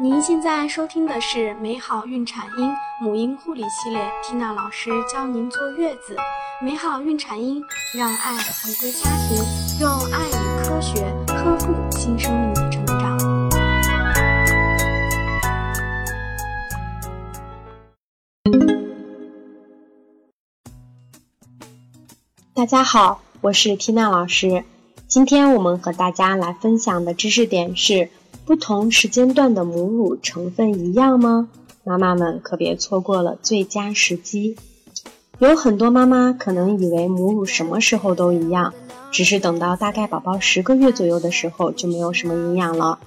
您现在收听的是美好孕产婴母婴护理系列，缇娜老师教您坐月子。美好孕产婴，让爱回归家庭，用爱与科学呵护新生命的成长。大家好，我是缇娜老师。今天我们和大家来分享的知识点是。不同时间段的母乳成分一样吗？妈妈们可别错过了最佳时机。有很多妈妈可能以为母乳什么时候都一样，只是等到大概宝宝十个月左右的时候就没有什么营养了。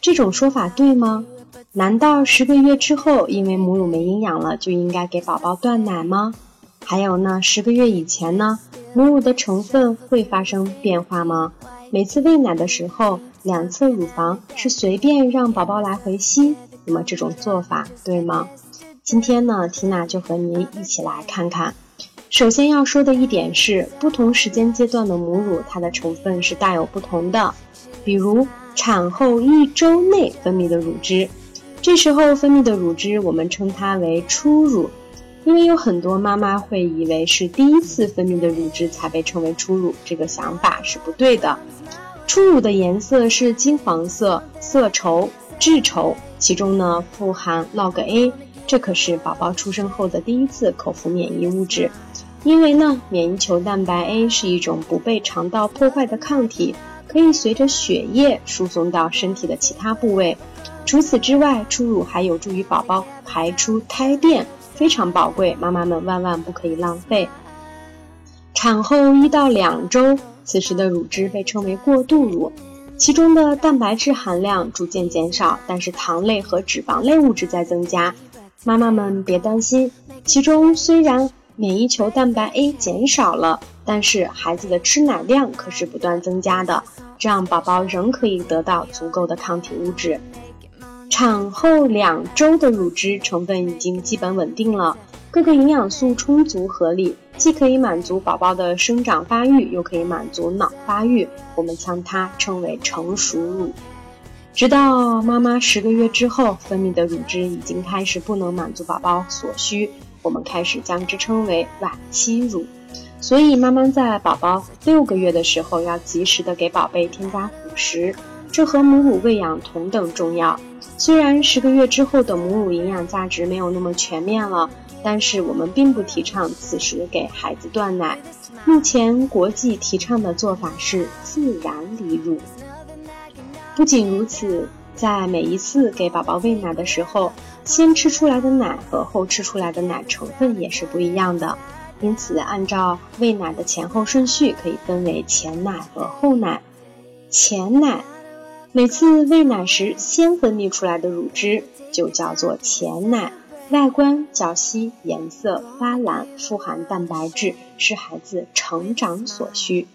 这种说法对吗？难道十个月之后因为母乳没营养了就应该给宝宝断奶吗？还有呢，十个月以前呢，母乳的成分会发生变化吗？每次喂奶的时候。两侧乳房是随便让宝宝来回吸，那么这种做法对吗？今天呢，缇娜就和您一起来看看。首先要说的一点是，不同时间阶段的母乳，它的成分是大有不同的。比如产后一周内分泌的乳汁，这时候分泌的乳汁，我们称它为初乳，因为有很多妈妈会以为是第一次分泌的乳汁才被称为初乳，这个想法是不对的。初乳的颜色是金黄色，色稠、质稠，其中呢富含 log A，这可是宝宝出生后的第一次口服免疫物质。因为呢，免疫球蛋白 A 是一种不被肠道破坏的抗体，可以随着血液输送到身体的其他部位。除此之外，初乳还有助于宝宝排出胎便，非常宝贵，妈妈们万万不可以浪费。产后一到两周。此时的乳汁被称为过渡乳，其中的蛋白质含量逐渐减少，但是糖类和脂肪类物质在增加。妈妈们别担心，其中虽然免疫球蛋白 A 减少了，但是孩子的吃奶量可是不断增加的，这样宝宝仍可以得到足够的抗体物质。产后两周的乳汁成分已经基本稳定了。各个营养素充足合理，既可以满足宝宝的生长发育，又可以满足脑发育。我们将它称为成熟乳。直到妈妈十个月之后，分泌的乳汁已经开始不能满足宝宝所需，我们开始将之称为晚期乳。所以，妈妈在宝宝六个月的时候，要及时的给宝贝添加辅食，这和母乳喂养同等重要。虽然十个月之后的母乳营养价值没有那么全面了。但是我们并不提倡此时给孩子断奶。目前国际提倡的做法是自然离乳。不仅如此，在每一次给宝宝喂奶的时候，先吃出来的奶和后吃出来的奶成分也是不一样的。因此，按照喂奶的前后顺序，可以分为前奶和后奶。前奶，每次喂奶时先分泌出来的乳汁就叫做前奶。外观较稀，颜色发蓝，富含蛋白质，是孩子成长所需。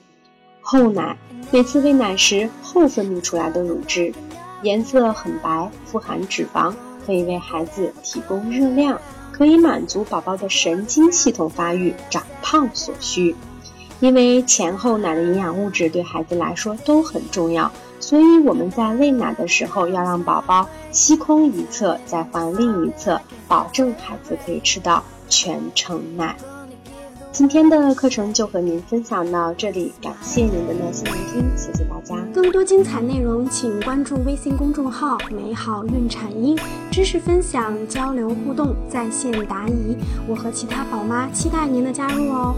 后奶每次喂奶时后分泌出来的乳汁，颜色很白，富含脂肪，可以为孩子提供热量，可以满足宝宝的神经系统发育、长胖所需。因为前后奶的营养物质对孩子来说都很重要。所以我们在喂奶的时候，要让宝宝吸空一侧，再换另一侧，保证孩子可以吃到全程奶。今天的课程就和您分享到这里，感谢您的耐心聆听，谢谢大家。更多精彩内容，请关注微信公众号“美好孕产婴”，知识分享、交流互动、在线答疑，我和其他宝妈期待您的加入哦。